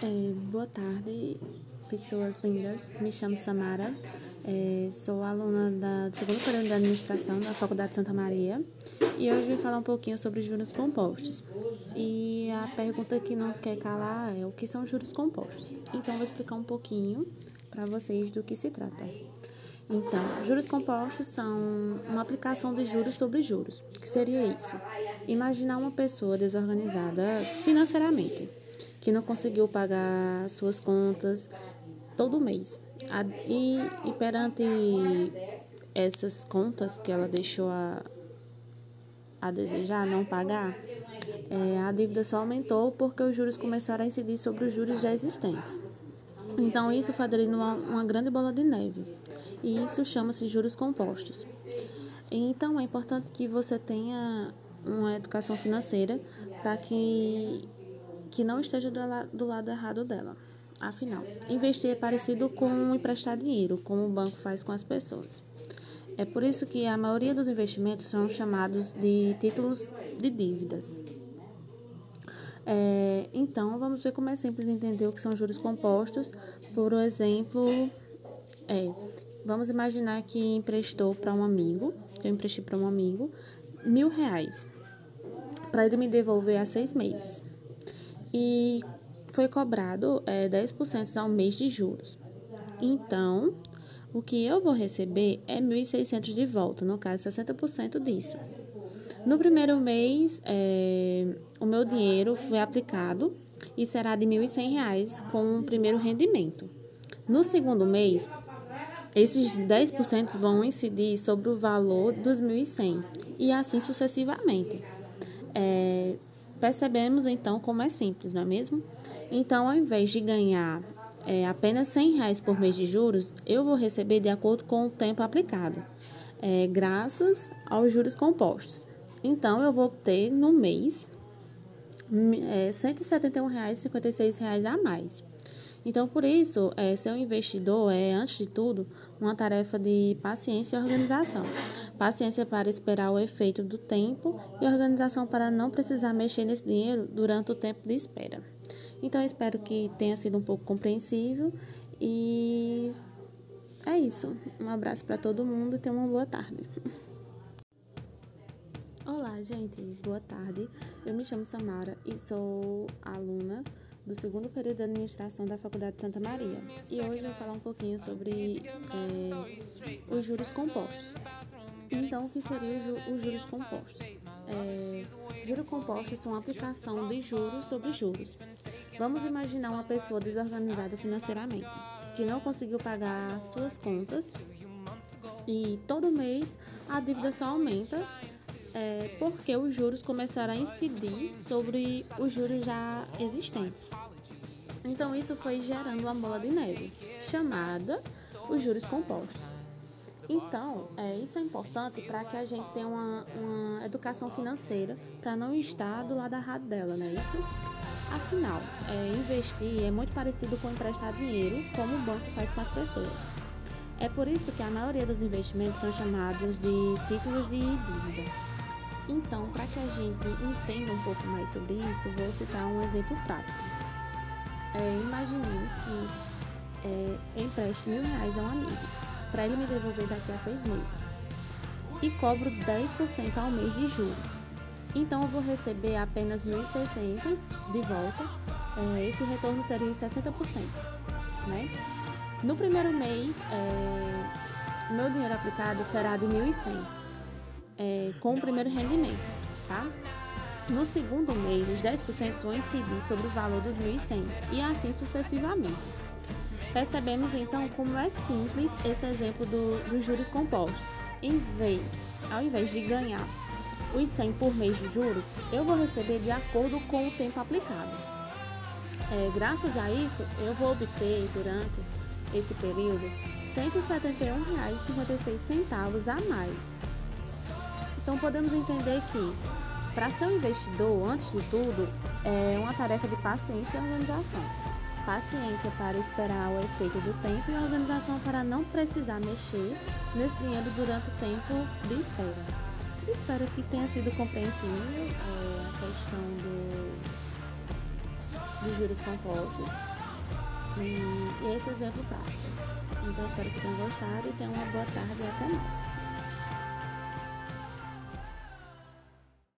É, boa tarde, pessoas lindas. Me chamo Samara, é, sou aluna da, do segundo período de administração da Faculdade Santa Maria e hoje vim falar um pouquinho sobre juros compostos. E a pergunta que não quer calar é o que são juros compostos. Então, vou explicar um pouquinho para vocês do que se trata. Então, juros compostos são uma aplicação de juros sobre juros. O que seria isso? Imaginar uma pessoa desorganizada financeiramente que não conseguiu pagar suas contas todo mês. E, e perante essas contas que ela deixou a, a desejar, não pagar, é, a dívida só aumentou porque os juros começaram a incidir sobre os juros já existentes. Então, isso foi aderindo uma, uma grande bola de neve. E isso chama-se juros compostos. Então, é importante que você tenha uma educação financeira para que que não esteja do, la do lado errado dela. Afinal, investir é parecido com emprestar dinheiro, como o banco faz com as pessoas. É por isso que a maioria dos investimentos são chamados de títulos de dívidas. É, então, vamos ver como é simples entender o que são juros compostos. Por exemplo, é, vamos imaginar que emprestou para um amigo, eu emprestei para um amigo, mil reais, para ele me devolver a seis meses e foi cobrado é, 10% ao mês de juros. Então, o que eu vou receber é 1.600 de volta, no caso, 60% disso. No primeiro mês, é, o meu dinheiro foi aplicado e será de R$ 1.100 com o primeiro rendimento. No segundo mês, esses 10% vão incidir sobre o valor dos 1.100 e assim sucessivamente. É, Percebemos então como é simples, não é mesmo? Então, ao invés de ganhar é, apenas 100 reais por mês de juros, eu vou receber de acordo com o tempo aplicado, é, graças aos juros compostos. Então, eu vou ter no mês é, R$ 171,56 a mais. Então, por isso, é, ser um investidor é, antes de tudo, uma tarefa de paciência e organização. Paciência para esperar o efeito do tempo e organização para não precisar mexer nesse dinheiro durante o tempo de espera. Então, espero que tenha sido um pouco compreensível e é isso. Um abraço para todo mundo e tenha uma boa tarde. Olá, gente. Boa tarde. Eu me chamo Samara e sou aluna do segundo período de administração da Faculdade de Santa Maria. E hoje eu vou falar um pouquinho sobre é, os juros compostos. Então, o que seriam os juros compostos? É, juros compostos são a aplicação de juros sobre juros. Vamos imaginar uma pessoa desorganizada financeiramente, que não conseguiu pagar suas contas e todo mês a dívida só aumenta é, porque os juros começaram a incidir sobre os juros já existentes. Então, isso foi gerando uma bola de neve, chamada os juros compostos. Então, é, isso é importante para que a gente tenha uma, uma educação financeira para não estar do lado errado dela, não é isso? Afinal, é, investir é muito parecido com emprestar dinheiro, como o banco faz com as pessoas. É por isso que a maioria dos investimentos são chamados de títulos de dívida. Então, para que a gente entenda um pouco mais sobre isso, vou citar um exemplo prático. É, imaginemos que é, empreste mil reais a um amigo para ele me devolver daqui a seis meses e cobro 10% ao mês de juros. Então, eu vou receber apenas 1.600 de volta. É, esse retorno seria 60%. Né? No primeiro mês, é, meu dinheiro aplicado será de 1.100 é, com o primeiro rendimento, tá? No segundo mês, os 10% vão incidir sobre o valor dos 1.100 e assim sucessivamente. Percebemos então como é simples esse exemplo do, dos juros compostos. Em vez, ao invés de ganhar os 100 por mês de juros, eu vou receber de acordo com o tempo aplicado. É, graças a isso, eu vou obter durante esse período R$ 171,56 a mais então podemos entender que para ser um investidor, antes de tudo, é uma tarefa de paciência e organização. Paciência para esperar o efeito do tempo e organização para não precisar mexer nesse dinheiro durante o tempo de espera. Espero que tenha sido compreensível é, a questão do, dos juros compostos e, e esse exemplo prático. Então espero que tenham gostado e tenham uma boa tarde e até mais.